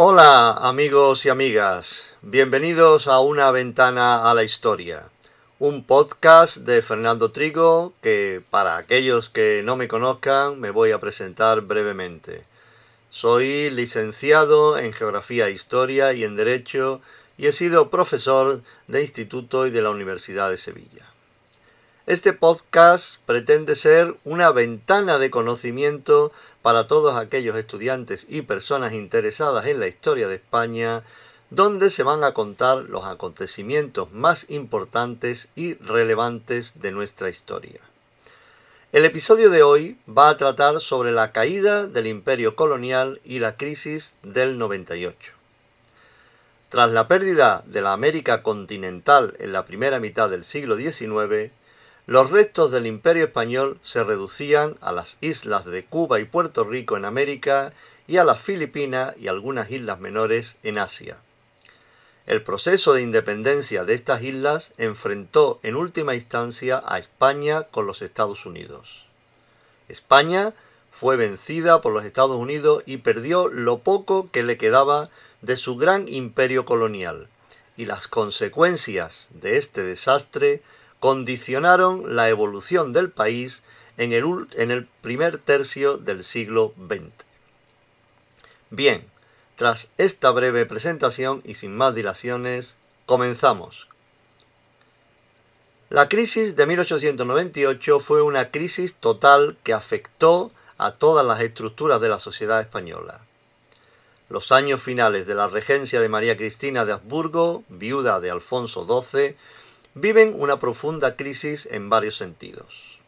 Hola amigos y amigas, bienvenidos a Una ventana a la historia, un podcast de Fernando Trigo que para aquellos que no me conozcan me voy a presentar brevemente. Soy licenciado en Geografía e Historia y en Derecho y he sido profesor de instituto y de la Universidad de Sevilla. Este podcast pretende ser una ventana de conocimiento para todos aquellos estudiantes y personas interesadas en la historia de España, donde se van a contar los acontecimientos más importantes y relevantes de nuestra historia. El episodio de hoy va a tratar sobre la caída del imperio colonial y la crisis del 98. Tras la pérdida de la América continental en la primera mitad del siglo XIX, los restos del imperio español se reducían a las islas de Cuba y Puerto Rico en América y a las Filipinas y algunas islas menores en Asia. El proceso de independencia de estas islas enfrentó en última instancia a España con los Estados Unidos. España fue vencida por los Estados Unidos y perdió lo poco que le quedaba de su gran imperio colonial, y las consecuencias de este desastre condicionaron la evolución del país en el, en el primer tercio del siglo XX. Bien, tras esta breve presentación y sin más dilaciones, comenzamos. La crisis de 1898 fue una crisis total que afectó a todas las estructuras de la sociedad española. Los años finales de la regencia de María Cristina de Habsburgo, viuda de Alfonso XII, viven una profunda crisis en varios sentidos.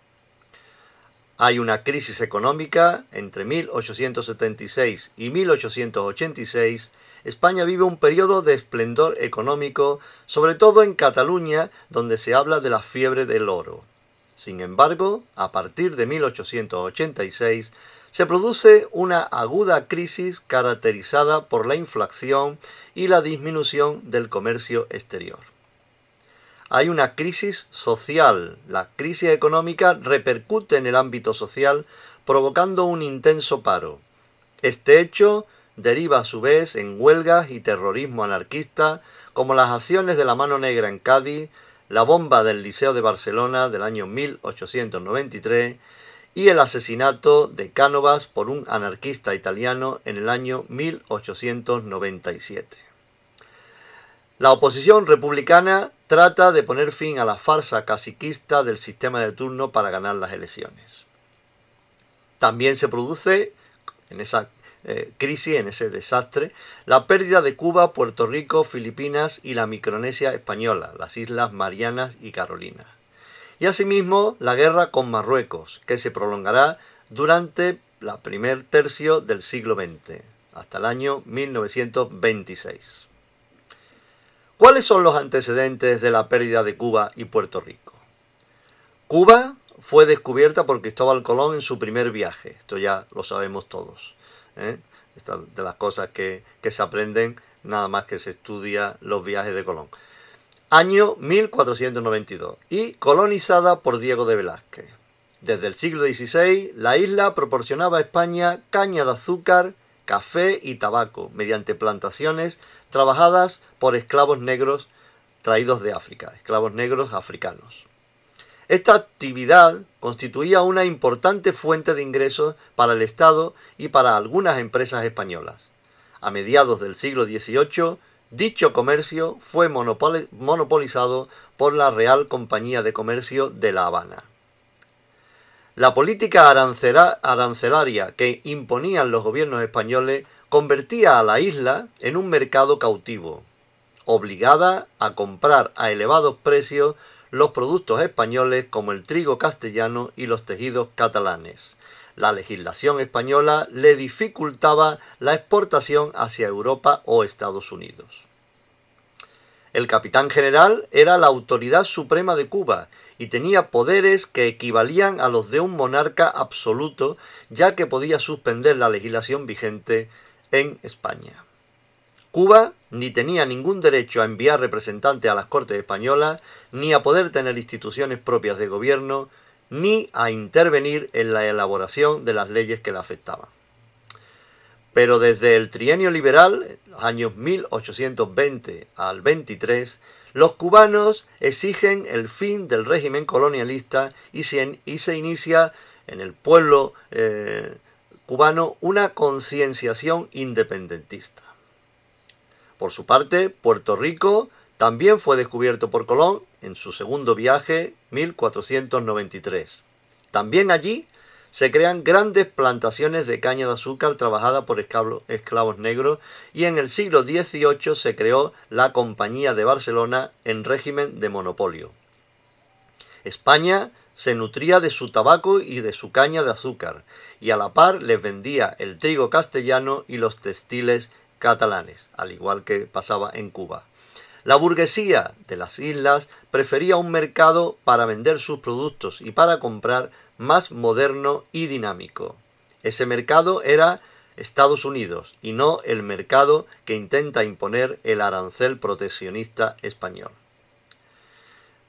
Hay una crisis económica entre 1876 y 1886. España vive un periodo de esplendor económico, sobre todo en Cataluña, donde se habla de la fiebre del oro. Sin embargo, a partir de 1886 se produce una aguda crisis caracterizada por la inflación y la disminución del comercio exterior hay una crisis social. La crisis económica repercute en el ámbito social, provocando un intenso paro. Este hecho deriva a su vez en huelgas y terrorismo anarquista, como las acciones de la mano negra en Cádiz, la bomba del Liceo de Barcelona del año 1893 y el asesinato de Cánovas por un anarquista italiano en el año 1897. La oposición republicana trata de poner fin a la farsa caciquista del sistema de turno para ganar las elecciones. También se produce en esa eh, crisis, en ese desastre, la pérdida de Cuba, Puerto Rico, Filipinas y la Micronesia española, las Islas Marianas y Carolinas. Y asimismo la guerra con Marruecos, que se prolongará durante la primer tercio del siglo XX, hasta el año 1926. ¿Cuáles son los antecedentes de la pérdida de Cuba y Puerto Rico? Cuba fue descubierta por Cristóbal Colón en su primer viaje, esto ya lo sabemos todos. ¿eh? de las cosas que, que se aprenden nada más que se estudia los viajes de Colón. Año 1492 y colonizada por Diego de Velázquez. Desde el siglo XVI, la isla proporcionaba a España caña de azúcar, café y tabaco mediante plantaciones trabajadas por esclavos negros traídos de África, esclavos negros africanos. Esta actividad constituía una importante fuente de ingresos para el Estado y para algunas empresas españolas. A mediados del siglo XVIII, dicho comercio fue monopolizado por la Real Compañía de Comercio de La Habana. La política arancelaria que imponían los gobiernos españoles convertía a la isla en un mercado cautivo, obligada a comprar a elevados precios los productos españoles como el trigo castellano y los tejidos catalanes. La legislación española le dificultaba la exportación hacia Europa o Estados Unidos. El capitán general era la autoridad suprema de Cuba y tenía poderes que equivalían a los de un monarca absoluto, ya que podía suspender la legislación vigente en España. Cuba ni tenía ningún derecho a enviar representantes a las Cortes españolas, ni a poder tener instituciones propias de gobierno, ni a intervenir en la elaboración de las leyes que la afectaban. Pero desde el trienio liberal, años 1820 al 23, los cubanos exigen el fin del régimen colonialista y se, inicia en el pueblo eh, cubano una concienciación independentista. Por su parte, Puerto Rico también fue descubierto por Colón en su segundo viaje 1493. También allí se crean grandes plantaciones de caña de azúcar trabajada por esclavos negros y en el siglo XVIII se creó la Compañía de Barcelona en régimen de monopolio. España se nutría de su tabaco y de su caña de azúcar y a la par les vendía el trigo castellano y los textiles catalanes, al igual que pasaba en Cuba. La burguesía de las islas prefería un mercado para vender sus productos y para comprar más moderno y dinámico. Ese mercado era Estados Unidos y no el mercado que intenta imponer el arancel proteccionista español.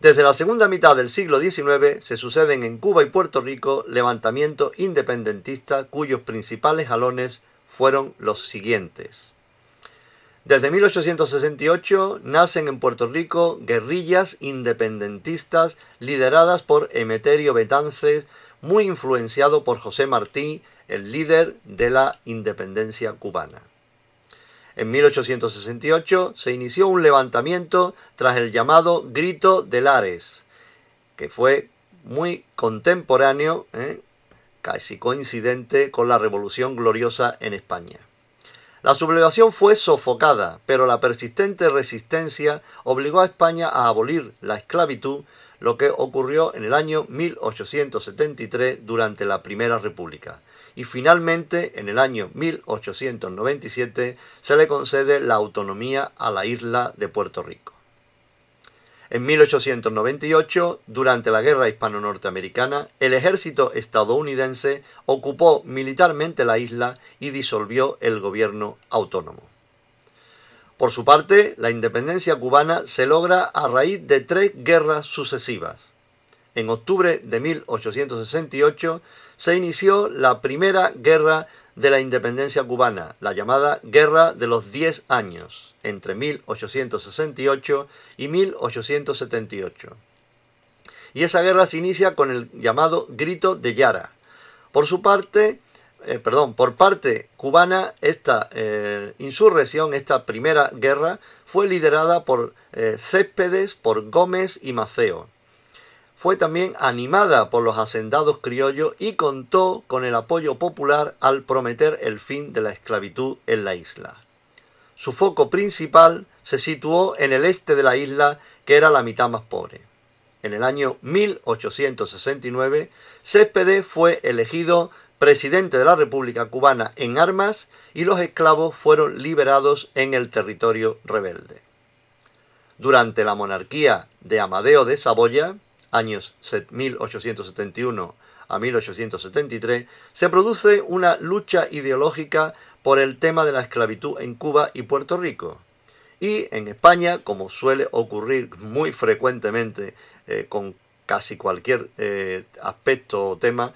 Desde la segunda mitad del siglo XIX se suceden en Cuba y Puerto Rico levantamientos independentistas cuyos principales jalones fueron los siguientes. Desde 1868 nacen en Puerto Rico guerrillas independentistas lideradas por Emeterio Betances, muy influenciado por José Martí, el líder de la independencia cubana. En 1868 se inició un levantamiento tras el llamado Grito de Lares, que fue muy contemporáneo, ¿eh? casi coincidente con la Revolución Gloriosa en España. La sublevación fue sofocada, pero la persistente resistencia obligó a España a abolir la esclavitud lo que ocurrió en el año 1873 durante la Primera República. Y finalmente, en el año 1897, se le concede la autonomía a la isla de Puerto Rico. En 1898, durante la Guerra Hispano-Norteamericana, el ejército estadounidense ocupó militarmente la isla y disolvió el gobierno autónomo. Por su parte, la independencia cubana se logra a raíz de tres guerras sucesivas. En octubre de 1868 se inició la primera guerra de la independencia cubana, la llamada Guerra de los Diez Años, entre 1868 y 1878. Y esa guerra se inicia con el llamado Grito de Yara. Por su parte, eh, perdón, por parte cubana, esta eh, insurrección, esta primera guerra, fue liderada por eh, Céspedes, por Gómez y Maceo. Fue también animada por los hacendados criollos y contó con el apoyo popular al prometer el fin de la esclavitud en la isla. Su foco principal se situó en el este de la isla, que era la mitad más pobre. En el año 1869, Céspedes fue elegido presidente de la República Cubana en armas y los esclavos fueron liberados en el territorio rebelde. Durante la monarquía de Amadeo de Saboya, años 1871 a 1873, se produce una lucha ideológica por el tema de la esclavitud en Cuba y Puerto Rico. Y en España, como suele ocurrir muy frecuentemente eh, con casi cualquier eh, aspecto o tema,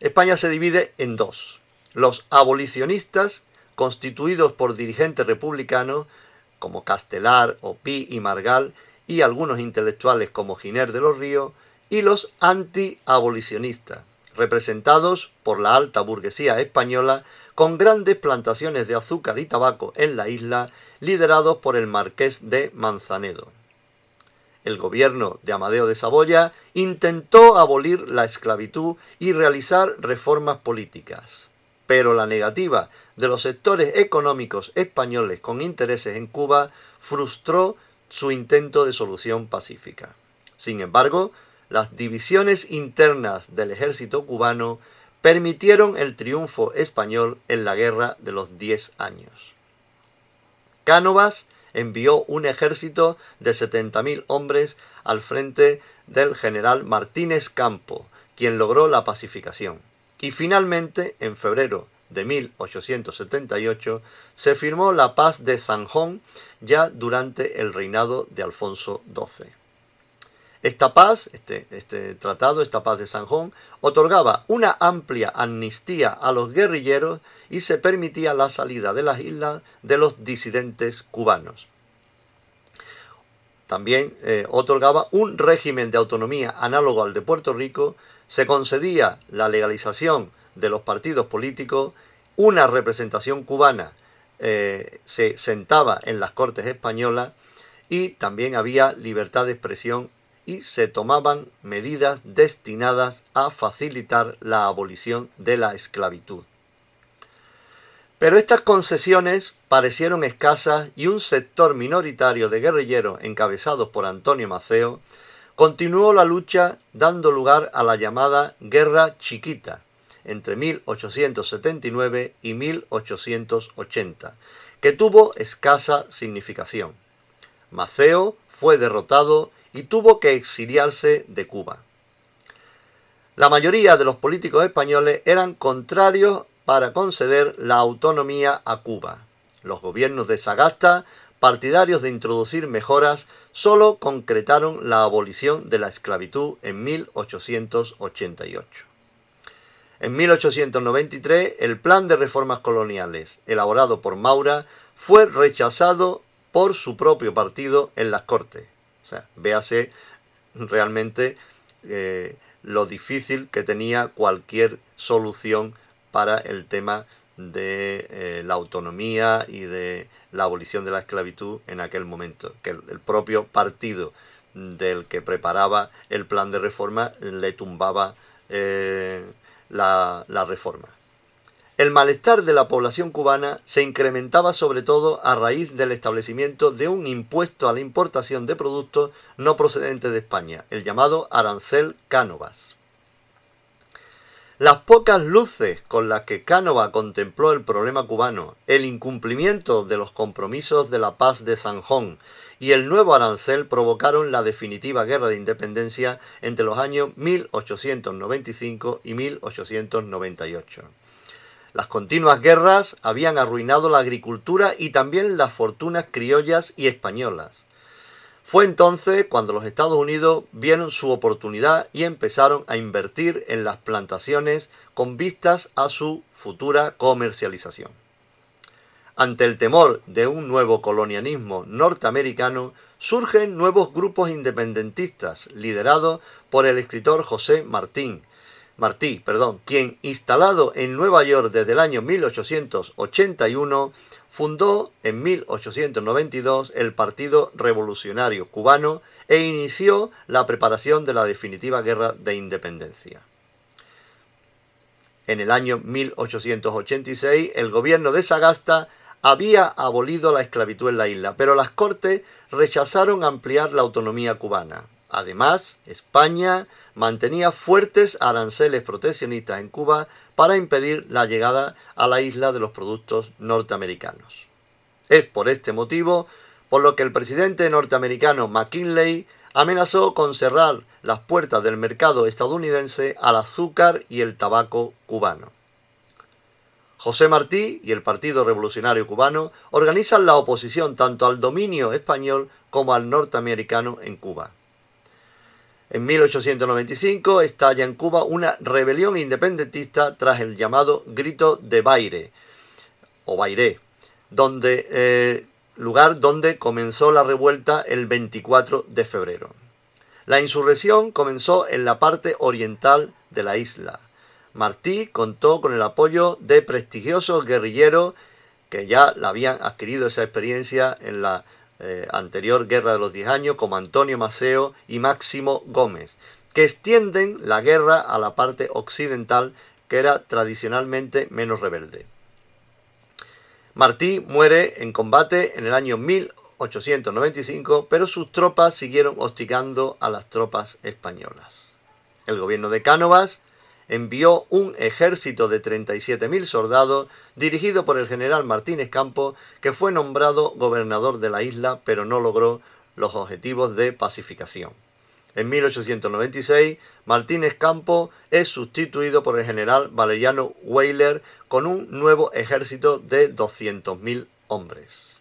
España se divide en dos. Los abolicionistas, constituidos por dirigentes republicanos como Castelar, Opí y Margal, y algunos intelectuales como Giner de los Ríos, y los anti-abolicionistas, representados por la alta burguesía española con grandes plantaciones de azúcar y tabaco en la isla, liderados por el marqués de Manzanedo el gobierno de Amadeo de Saboya intentó abolir la esclavitud y realizar reformas políticas. Pero la negativa de los sectores económicos españoles con intereses en Cuba frustró su intento de solución pacífica. Sin embargo, las divisiones internas del ejército cubano permitieron el triunfo español en la guerra de los diez años. Cánovas envió un ejército de 70.000 hombres al frente del general Martínez Campo, quien logró la pacificación. Y finalmente, en febrero de 1878, se firmó la paz de Zanjón ya durante el reinado de Alfonso XII. Esta paz, este, este tratado, esta paz de Sanjón, otorgaba una amplia amnistía a los guerrilleros y se permitía la salida de las islas de los disidentes cubanos. También eh, otorgaba un régimen de autonomía análogo al de Puerto Rico, se concedía la legalización de los partidos políticos, una representación cubana eh, se sentaba en las Cortes españolas y también había libertad de expresión y se tomaban medidas destinadas a facilitar la abolición de la esclavitud. Pero estas concesiones parecieron escasas y un sector minoritario de guerrilleros encabezados por Antonio Maceo continuó la lucha dando lugar a la llamada Guerra Chiquita entre 1879 y 1880, que tuvo escasa significación. Maceo fue derrotado y tuvo que exiliarse de Cuba. La mayoría de los políticos españoles eran contrarios para conceder la autonomía a Cuba. Los gobiernos de Sagasta, partidarios de introducir mejoras, solo concretaron la abolición de la esclavitud en 1888. En 1893, el plan de reformas coloniales, elaborado por Maura, fue rechazado por su propio partido en las Cortes. O sea, véase realmente eh, lo difícil que tenía cualquier solución para el tema de eh, la autonomía y de la abolición de la esclavitud en aquel momento, que el, propio partido del que preparaba el plan de reforma le tumbaba eh, la, reforma. El malestar de la población cubana se incrementaba sobre todo a raíz del establecimiento de un impuesto a la importación de productos no procedentes de España, el llamado arancel Cánovas. Las pocas luces con las que Cánova contempló el problema cubano, el incumplimiento de los compromisos de la paz de Sanjón y el nuevo arancel provocaron la definitiva guerra de independencia entre los años 1895 y 1898. Las continuas guerras habían arruinado la agricultura y también las fortunas criollas y españolas. Fue entonces cuando los Estados Unidos vieron su oportunidad y empezaron a invertir en las plantaciones con vistas a su futura comercialización. Ante el temor de un nuevo colonialismo norteamericano, surgen nuevos grupos independentistas liderados por el escritor José Martín, Martí, perdón, quien instalado en Nueva York desde el año 1881, fundó en 1892 el Partido Revolucionario Cubano e inició la preparación de la definitiva guerra de independencia. En el año 1886 el gobierno de Sagasta había abolido la esclavitud en la isla, pero las Cortes rechazaron ampliar la autonomía cubana. Además, España mantenía fuertes aranceles proteccionistas en Cuba para impedir la llegada a la isla de los productos norteamericanos. Es por este motivo por lo que el presidente norteamericano McKinley amenazó con cerrar las puertas del mercado estadounidense al azúcar y el tabaco cubano. José Martí y el Partido Revolucionario Cubano organizan la oposición tanto al dominio español como al norteamericano en Cuba. En 1895 estalla en Cuba una rebelión independentista tras el llamado Grito de Baire, o Bairé, donde, eh, lugar donde comenzó la revuelta el 24 de febrero. La insurrección comenzó en la parte oriental de la isla. Martí contó con el apoyo de prestigiosos guerrilleros que ya habían adquirido esa experiencia en la eh, anterior Guerra de los Diez Años, como Antonio Maceo y Máximo Gómez, que extienden la guerra a la parte occidental, que era tradicionalmente menos rebelde. Martí muere en combate en el año 1895, pero sus tropas siguieron hostigando a las tropas españolas. El gobierno de Cánovas envió un ejército de 37.000 soldados dirigido por el general Martínez Campo, que fue nombrado gobernador de la isla, pero no logró los objetivos de pacificación. En 1896, Martínez Campo es sustituido por el general Valeriano Weyler con un nuevo ejército de 200.000 hombres.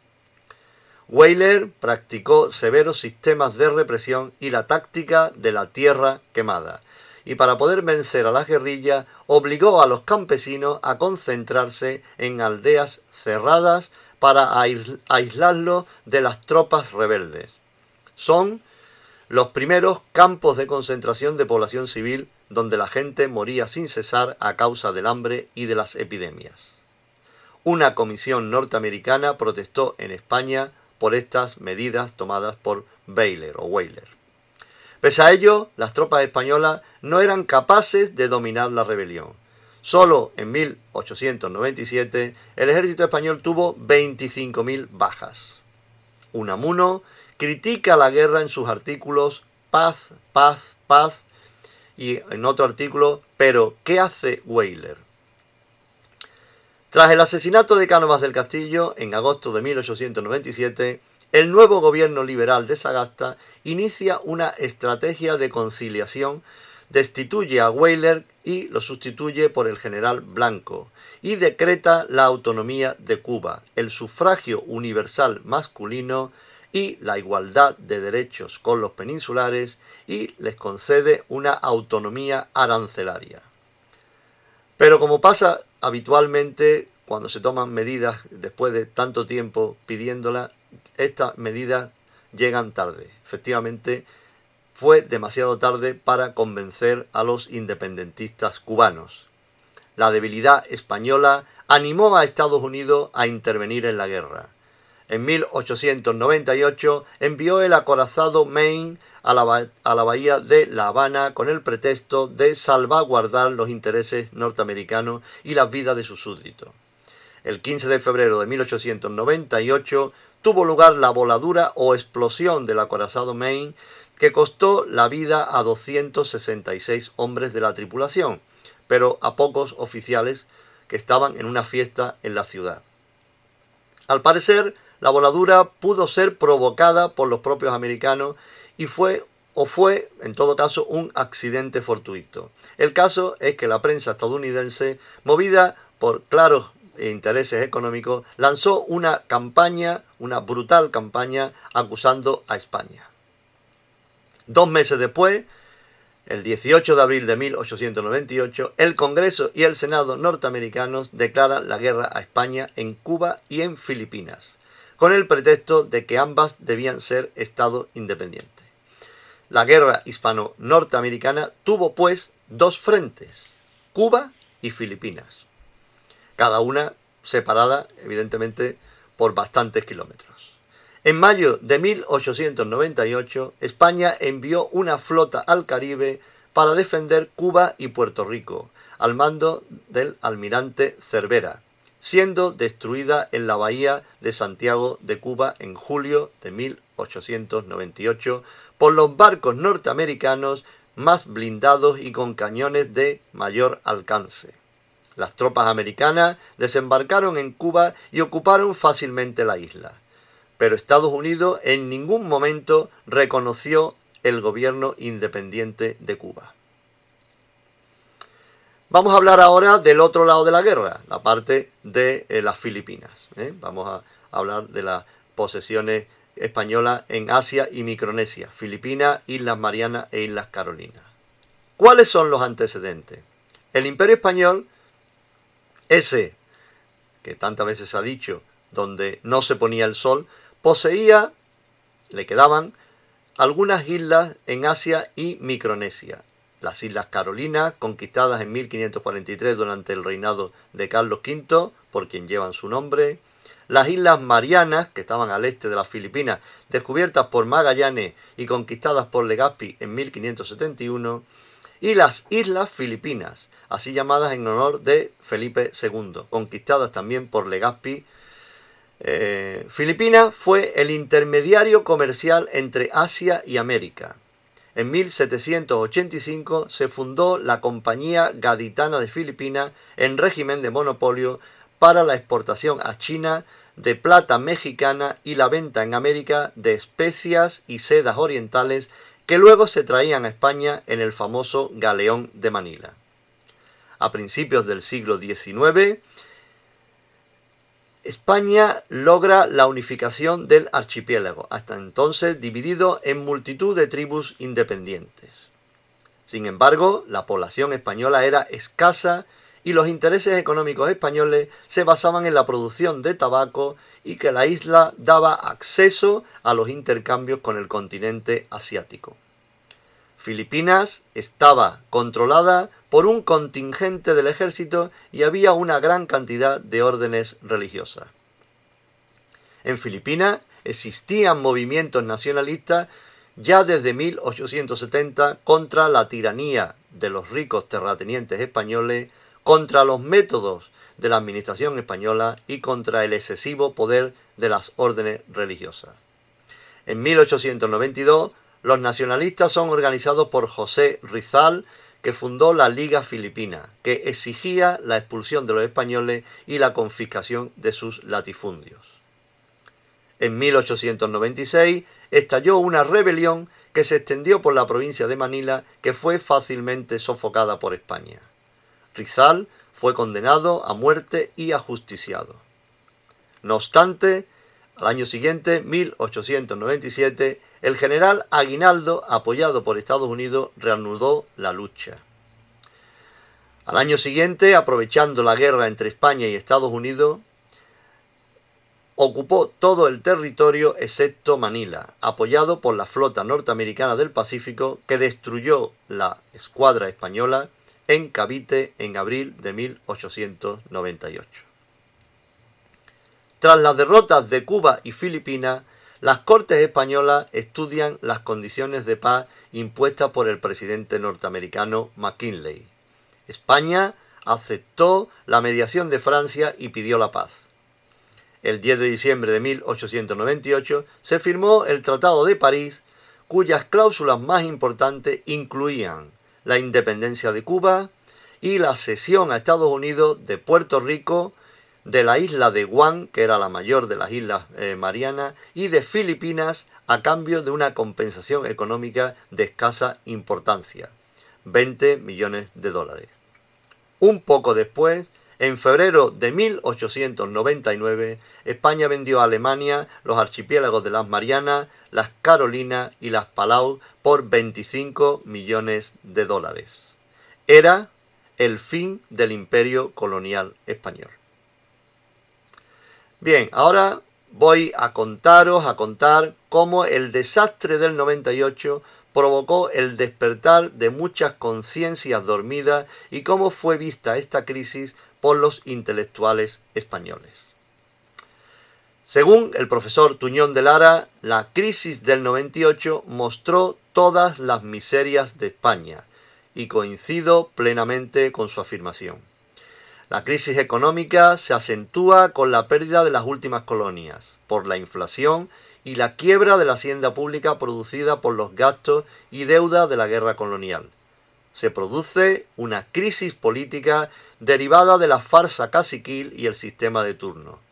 Weyler practicó severos sistemas de represión y la táctica de la tierra quemada, y para poder vencer a la guerrilla obligó a los campesinos a concentrarse en aldeas cerradas para aislarlos de las tropas rebeldes. Son los primeros campos de concentración de población civil donde la gente moría sin cesar a causa del hambre y de las epidemias. Una comisión norteamericana protestó en España por estas medidas tomadas por Baylor o Weyler. Pese a ello, las tropas españolas no eran capaces de dominar la rebelión. Solo en 1897 el ejército español tuvo 25.000 bajas. Unamuno critica la guerra en sus artículos Paz, paz, paz y en otro artículo Pero, ¿qué hace Weyler? Tras el asesinato de Cánovas del Castillo en agosto de 1897, el nuevo gobierno liberal de Sagasta inicia una estrategia de conciliación, destituye a Weyler y lo sustituye por el general Blanco y decreta la autonomía de Cuba, el sufragio universal masculino y la igualdad de derechos con los peninsulares y les concede una autonomía arancelaria. Pero como pasa habitualmente cuando se toman medidas después de tanto tiempo pidiéndolas, estas medidas llegan tarde. Efectivamente, fue demasiado tarde para convencer a los independentistas cubanos. La debilidad española animó a Estados Unidos a intervenir en la guerra. En 1898 envió el acorazado Maine a la, a la, bahía de La Habana con el pretexto de salvaguardar los intereses norteamericanos y las vidas de sus súbditos. El 15 de febrero de 1898 tuvo lugar la voladura o explosión del acorazado Maine que costó la vida a 266 hombres de la tripulación, pero a pocos oficiales que estaban en una fiesta en la ciudad. Al parecer, la voladura pudo ser provocada por los propios americanos y fue o fue, en todo caso, un accidente fortuito. El caso es que la prensa estadounidense, movida por claros e intereses económicos, lanzó una campaña, una brutal campaña, acusando a España. Dos meses después, el 18 de abril de 1898, el Congreso y el Senado norteamericanos declaran la guerra a España en Cuba y en Filipinas, con el pretexto de que ambas debían ser Estado independiente. La guerra hispano-norteamericana tuvo pues dos frentes, Cuba y Filipinas cada una separada evidentemente por bastantes kilómetros. En mayo de 1898, España envió una flota al Caribe para defender Cuba y Puerto Rico, al mando del almirante Cervera, siendo destruida en la bahía de Santiago de Cuba en julio de 1898 por los barcos norteamericanos más blindados y con cañones de mayor alcance. Las tropas americanas desembarcaron en Cuba y ocuparon fácilmente la isla. Pero Estados Unidos en ningún momento reconoció el gobierno independiente de Cuba. Vamos a hablar ahora del otro lado de la guerra, la parte de eh, las Filipinas. ¿eh? Vamos a hablar de las posesiones españolas en Asia y Micronesia, Filipinas, Islas Marianas e Islas Carolinas. ¿Cuáles son los antecedentes? El Imperio Español ese que tantas veces ha dicho, donde no se ponía el sol, poseía, le quedaban algunas islas en Asia y Micronesia. Las Islas Carolinas, conquistadas en 1543 durante el reinado de Carlos V, por quien llevan su nombre. Las Islas Marianas, que estaban al este de las Filipinas, descubiertas por Magallanes y conquistadas por Legazpi en 1571. Y las Islas Filipinas, así llamadas en honor de Felipe II, conquistadas también por Legazpi. Eh, Filipinas fue el intermediario comercial entre Asia y América. En 1785 se fundó la Compañía Gaditana de Filipinas en régimen de monopolio para la exportación a China de plata mexicana y la venta en América de especias y sedas orientales que luego se traían a España en el famoso galeón de Manila a principios del siglo XIX, España logra la unificación del archipiélago, hasta entonces dividido en multitud de tribus independientes. Sin embargo, la población española era escasa y los intereses económicos españoles se basaban en la producción de tabaco y que la isla daba acceso a los intercambios con el continente asiático. Filipinas estaba controlada por un contingente del ejército y había una gran cantidad de órdenes religiosas. En Filipinas existían movimientos nacionalistas ya desde 1870 contra la tiranía de los ricos terratenientes españoles, contra los métodos de la administración española y contra el excesivo poder de las órdenes religiosas. En 1892, los nacionalistas son organizados por José Rizal que fundó la Liga Filipina, que exigía la expulsión de los españoles y la confiscación de sus latifundios. En 1896 estalló una rebelión que se extendió por la provincia de Manila que fue fácilmente sofocada por España. Rizal fue condenado a muerte y ajusticiado. No obstante, al año siguiente, 1897, el general Aguinaldo, apoyado por Estados Unidos, reanudó la lucha. Al año siguiente, aprovechando la guerra entre España y Estados Unidos, ocupó todo el territorio excepto Manila, apoyado por la flota norteamericana del Pacífico que destruyó la escuadra española en Cavite en abril de 1898. Tras las derrotas de Cuba y Filipinas, las Cortes españolas estudian las condiciones de paz impuestas por el presidente norteamericano McKinley. España aceptó la mediación de Francia y pidió la paz. El 10 de diciembre de 1898 se firmó el Tratado de París, cuyas cláusulas más importantes incluían la independencia de Cuba y la cesión a Estados Unidos de Puerto Rico, de la isla de Guam, que era la mayor de las islas eh, Marianas, y de Filipinas a cambio de una compensación económica de escasa importancia, 20 millones de dólares. Un poco después, en febrero de 1899, España vendió a Alemania los archipiélagos de las Marianas, las Carolinas y las Palau por 25 millones de dólares. Era el fin del imperio colonial español. Bien, ahora voy a contaros, a contar cómo el desastre del 98 provocó el despertar de muchas conciencias dormidas y cómo fue vista esta crisis por los intelectuales españoles. Según el profesor Tuñón de Lara, la crisis del 98 mostró todas las miserias de España y coincido plenamente con su afirmación. La crisis económica se acentúa con la pérdida de las últimas colonias, por la inflación y la quiebra de la hacienda pública producida por los gastos y deuda de la guerra colonial. Se produce una crisis política derivada de la farsa caciquil y el sistema de turno.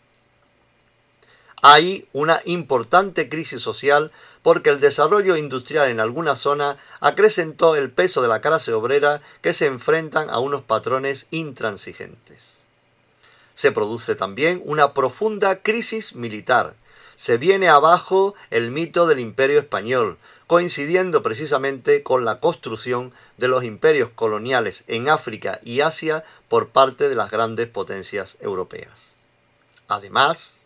Hay una importante crisis social porque el desarrollo industrial en algunas zonas acrecentó el peso de la clase obrera que se enfrentan a unos patrones intransigentes. Se produce también una profunda crisis militar. Se viene abajo el mito del imperio español, coincidiendo precisamente con la construcción de los imperios coloniales en África y Asia por parte de las grandes potencias europeas. Además,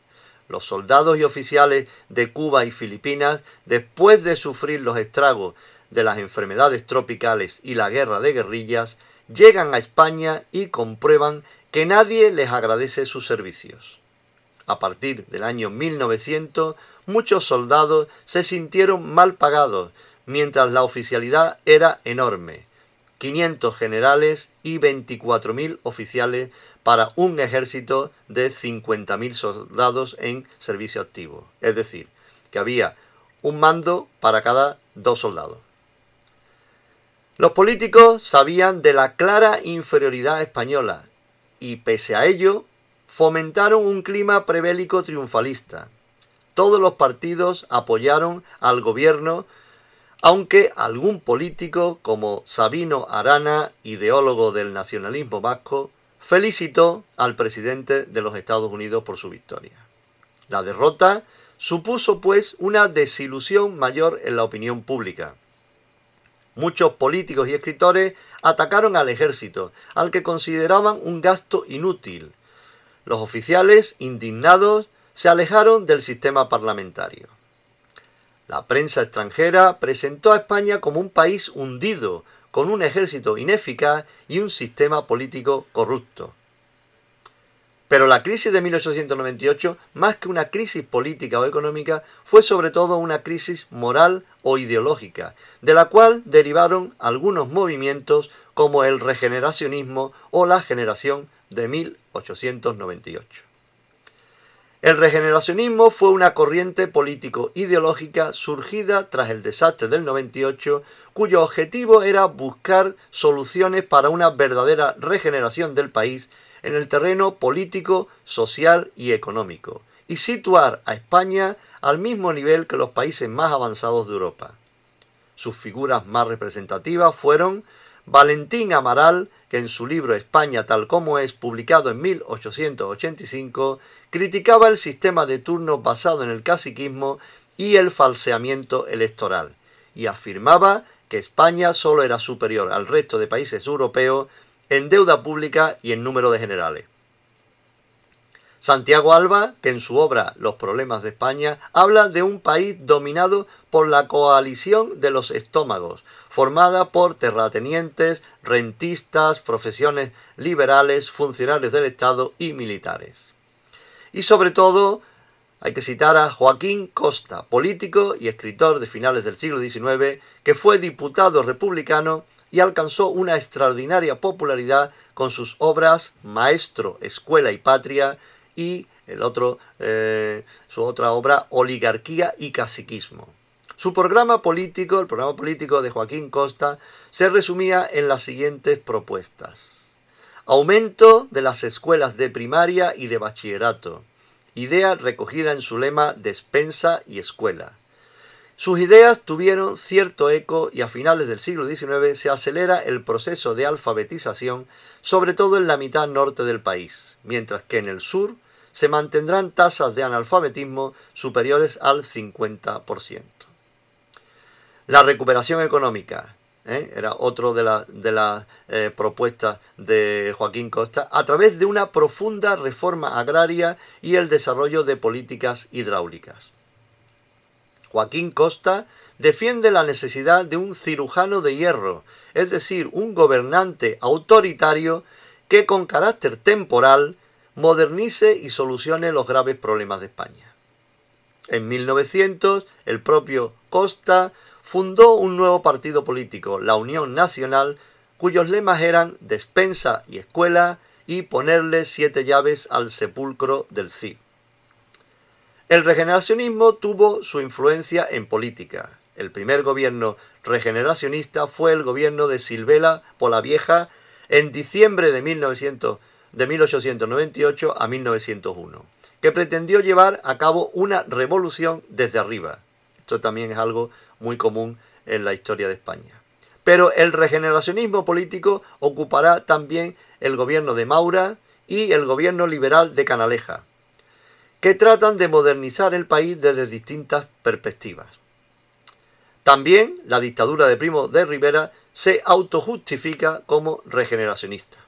los soldados y oficiales de Cuba y Filipinas, después de sufrir los estragos de las enfermedades tropicales y la guerra de guerrillas, llegan a España y comprueban que nadie les agradece sus servicios. A partir del año 1900, muchos soldados se sintieron mal pagados, mientras la oficialidad era enorme. 500 generales y 24.000 oficiales para un ejército de 50.000 soldados en servicio activo. Es decir, que había un mando para cada dos soldados. Los políticos sabían de la clara inferioridad española y pese a ello fomentaron un clima prebélico triunfalista. Todos los partidos apoyaron al gobierno, aunque algún político como Sabino Arana, ideólogo del nacionalismo vasco, felicitó al presidente de los Estados Unidos por su victoria. La derrota supuso pues una desilusión mayor en la opinión pública. Muchos políticos y escritores atacaron al ejército, al que consideraban un gasto inútil. Los oficiales, indignados, se alejaron del sistema parlamentario. La prensa extranjera presentó a España como un país hundido, con un ejército ineficaz y un sistema político corrupto. Pero la crisis de 1898, más que una crisis política o económica, fue sobre todo una crisis moral o ideológica, de la cual derivaron algunos movimientos como el regeneracionismo o la generación de 1898. El regeneracionismo fue una corriente político-ideológica surgida tras el desastre del 98, cuyo objetivo era buscar soluciones para una verdadera regeneración del país en el terreno político, social y económico, y situar a España al mismo nivel que los países más avanzados de Europa. Sus figuras más representativas fueron Valentín Amaral, que en su libro España tal como es, publicado en 1885, criticaba el sistema de turnos basado en el caciquismo y el falseamiento electoral, y afirmaba que España solo era superior al resto de países europeos en deuda pública y en número de generales. Santiago Alba, que en su obra Los problemas de España habla de un país dominado por la coalición de los estómagos, formada por terratenientes, rentistas, profesiones liberales, funcionarios del Estado y militares. Y sobre todo, hay que citar a Joaquín Costa, político y escritor de finales del siglo XIX, que fue diputado republicano y alcanzó una extraordinaria popularidad con sus obras Maestro, Escuela y Patria y el otro, eh, su otra obra Oligarquía y Caciquismo. Su programa político, el programa político de Joaquín Costa, se resumía en las siguientes propuestas. Aumento de las escuelas de primaria y de bachillerato. Idea recogida en su lema Despensa y Escuela. Sus ideas tuvieron cierto eco y a finales del siglo XIX se acelera el proceso de alfabetización, sobre todo en la mitad norte del país, mientras que en el sur se mantendrán tasas de analfabetismo superiores al 50%. La recuperación económica ¿eh? era otro de las de eh, propuestas de Joaquín Costa, a través de una profunda reforma agraria y el desarrollo de políticas hidráulicas. Joaquín Costa defiende la necesidad de un cirujano de hierro, es decir, un gobernante autoritario que con carácter temporal modernice y solucione los graves problemas de España. En 1900, el propio Costa fundó un nuevo partido político, la Unión Nacional, cuyos lemas eran despensa y escuela y ponerle siete llaves al sepulcro del Cid. El regeneracionismo tuvo su influencia en política. El primer gobierno regeneracionista fue el gobierno de Silvela Polavieja en diciembre de, 1900, de 1898 a 1901, que pretendió llevar a cabo una revolución desde arriba. Esto también es algo muy común en la historia de España. Pero el regeneracionismo político ocupará también el gobierno de Maura y el gobierno liberal de Canaleja que tratan de modernizar el país desde distintas perspectivas. También la dictadura de Primo de Rivera se autojustifica como regeneracionista.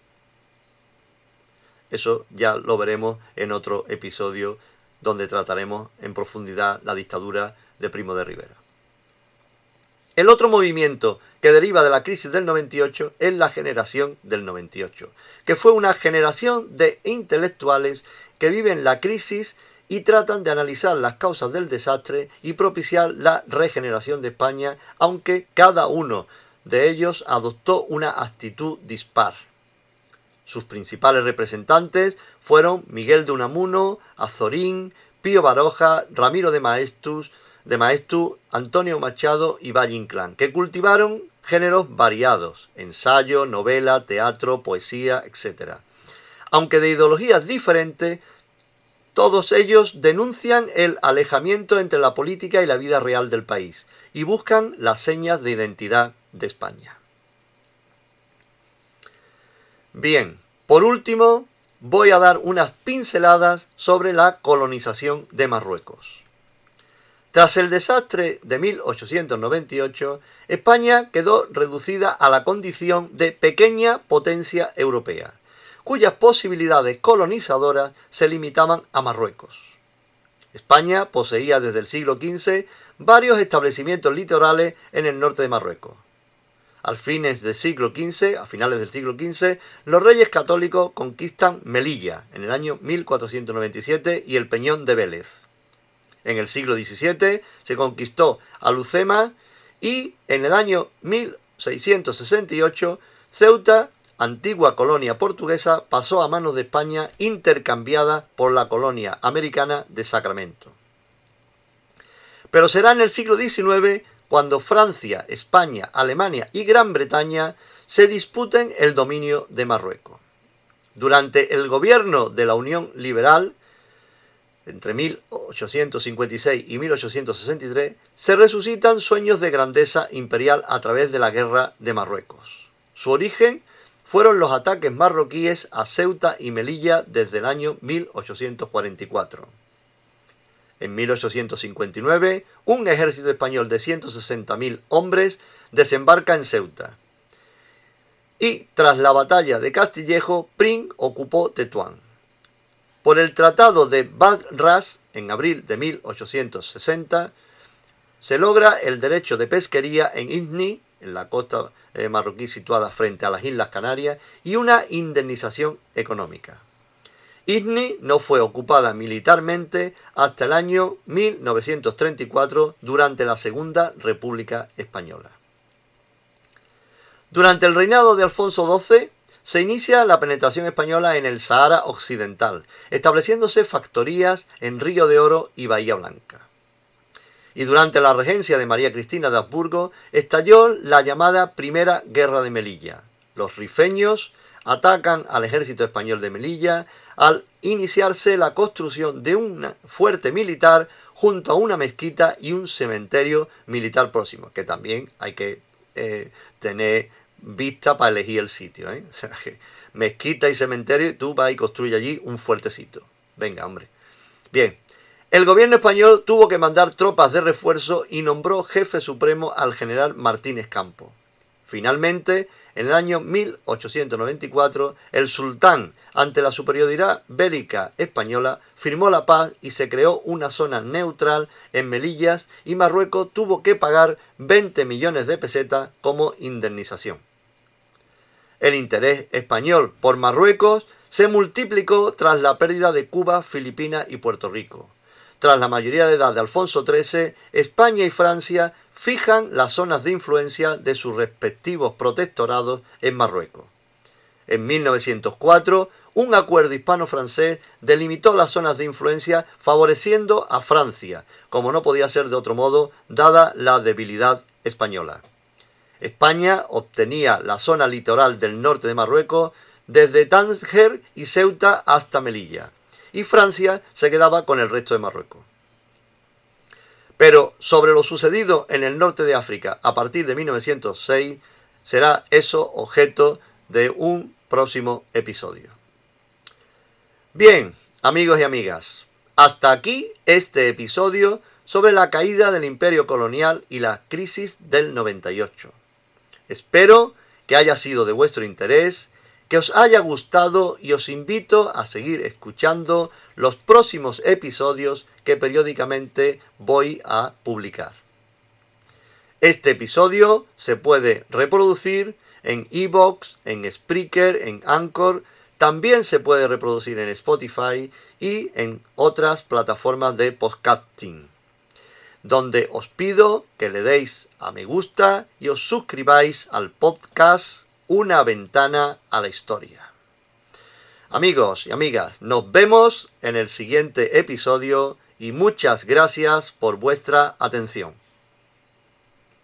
Eso ya lo veremos en otro episodio donde trataremos en profundidad la dictadura de Primo de Rivera. El otro movimiento que deriva de la crisis del 98 es la generación del 98, que fue una generación de intelectuales que viven la crisis y tratan de analizar las causas del desastre y propiciar la regeneración de España, aunque cada uno de ellos adoptó una actitud dispar. Sus principales representantes fueron Miguel de Unamuno, Azorín, Pío Baroja, Ramiro de Maestus, de Maestu, Antonio Machado y Valle Inclán, que cultivaron géneros variados, ensayo, novela, teatro, poesía, etc. Aunque de ideologías diferentes, todos ellos denuncian el alejamiento entre la política y la vida real del país y buscan las señas de identidad de España. Bien, Por último, voy a dar unas pinceladas sobre la colonización de Marruecos. Tras el desastre de 1898, España quedó reducida a la condición de pequeña potencia europea, cuyas posibilidades colonizadoras se limitaban a Marruecos. España poseía desde el siglo XV varios establecimientos litorales en el norte de Marruecos. Al fines del siglo XV, a finales del siglo XV, los reyes católicos conquistan Melilla en el año 1497 y el Peñón de Vélez. En el siglo XVII se conquistó Alucema y en el año 1668 Ceuta, antigua colonia portuguesa, pasó a manos de España intercambiada por la colonia americana de Sacramento. Pero será en el siglo XIX cuando Francia, España, Alemania y Gran Bretaña se disputen el dominio de Marruecos. Durante el gobierno de la Unión Liberal, entre 1856 y 1863, se resucitan sueños de grandeza imperial a través de la guerra de Marruecos. Su origen fueron los ataques marroquíes a Ceuta y Melilla desde el año 1844. En 1859, un ejército español de 160.000 hombres desembarca en Ceuta. Y tras la batalla de Castillejo, Pring ocupó Tetuán. Por el Tratado de Bad Ras, en abril de 1860, se logra el derecho de pesquería en Ibni, en la costa eh, marroquí situada frente a las Islas Canarias, y una indemnización económica. Ibni no fue ocupada militarmente hasta el año 1934 durante la Segunda República Española. Durante el reinado de Alfonso XII, se inicia la penetración española en el Sahara Occidental, estableciéndose factorías en Río de Oro y Bahía Blanca. Y durante la regencia de María Cristina de Habsburgo estalló la llamada Primera Guerra de Melilla. Los rifeños atacan al ejército español de Melilla al iniciarse la construcción de un fuerte militar junto a una mezquita y un cementerio militar próximo, que también hay que eh, tener vista para elegir el sitio. ¿eh? O sea, mezquita y cementerio, y tú vas y construye allí un fuertecito. Venga, hombre. Bien, el gobierno español tuvo que mandar tropas de refuerzo y nombró jefe supremo al general Martínez Campo. Finalmente, en el año 1894, el sultán, ante la superioridad bélica española, firmó la paz y se creó una zona neutral en Melillas y Marruecos tuvo que pagar 20 millones de pesetas como indemnización. El interés español por Marruecos se multiplicó tras la pérdida de Cuba, Filipinas y Puerto Rico. Tras la mayoría de edad de Alfonso XIII, España y Francia fijan las zonas de influencia de sus respectivos protectorados en Marruecos. En 1904, un acuerdo hispano-francés delimitó las zonas de influencia favoreciendo a Francia, como no podía ser de otro modo, dada la debilidad española. España obtenía la zona litoral del norte de Marruecos desde Tánger y Ceuta hasta Melilla, y Francia se quedaba con el resto de Marruecos. Pero sobre lo sucedido en el norte de África a partir de 1906 será eso objeto de un próximo episodio. Bien, amigos y amigas, hasta aquí este episodio sobre la caída del imperio colonial y la crisis del 98. Espero que haya sido de vuestro interés, que os haya gustado y os invito a seguir escuchando los próximos episodios que periódicamente voy a publicar. Este episodio se puede reproducir en Evox, en Spreaker, en Anchor, también se puede reproducir en Spotify y en otras plataformas de podcasting donde os pido que le deis a me gusta y os suscribáis al podcast Una ventana a la historia. Amigos y amigas, nos vemos en el siguiente episodio y muchas gracias por vuestra atención.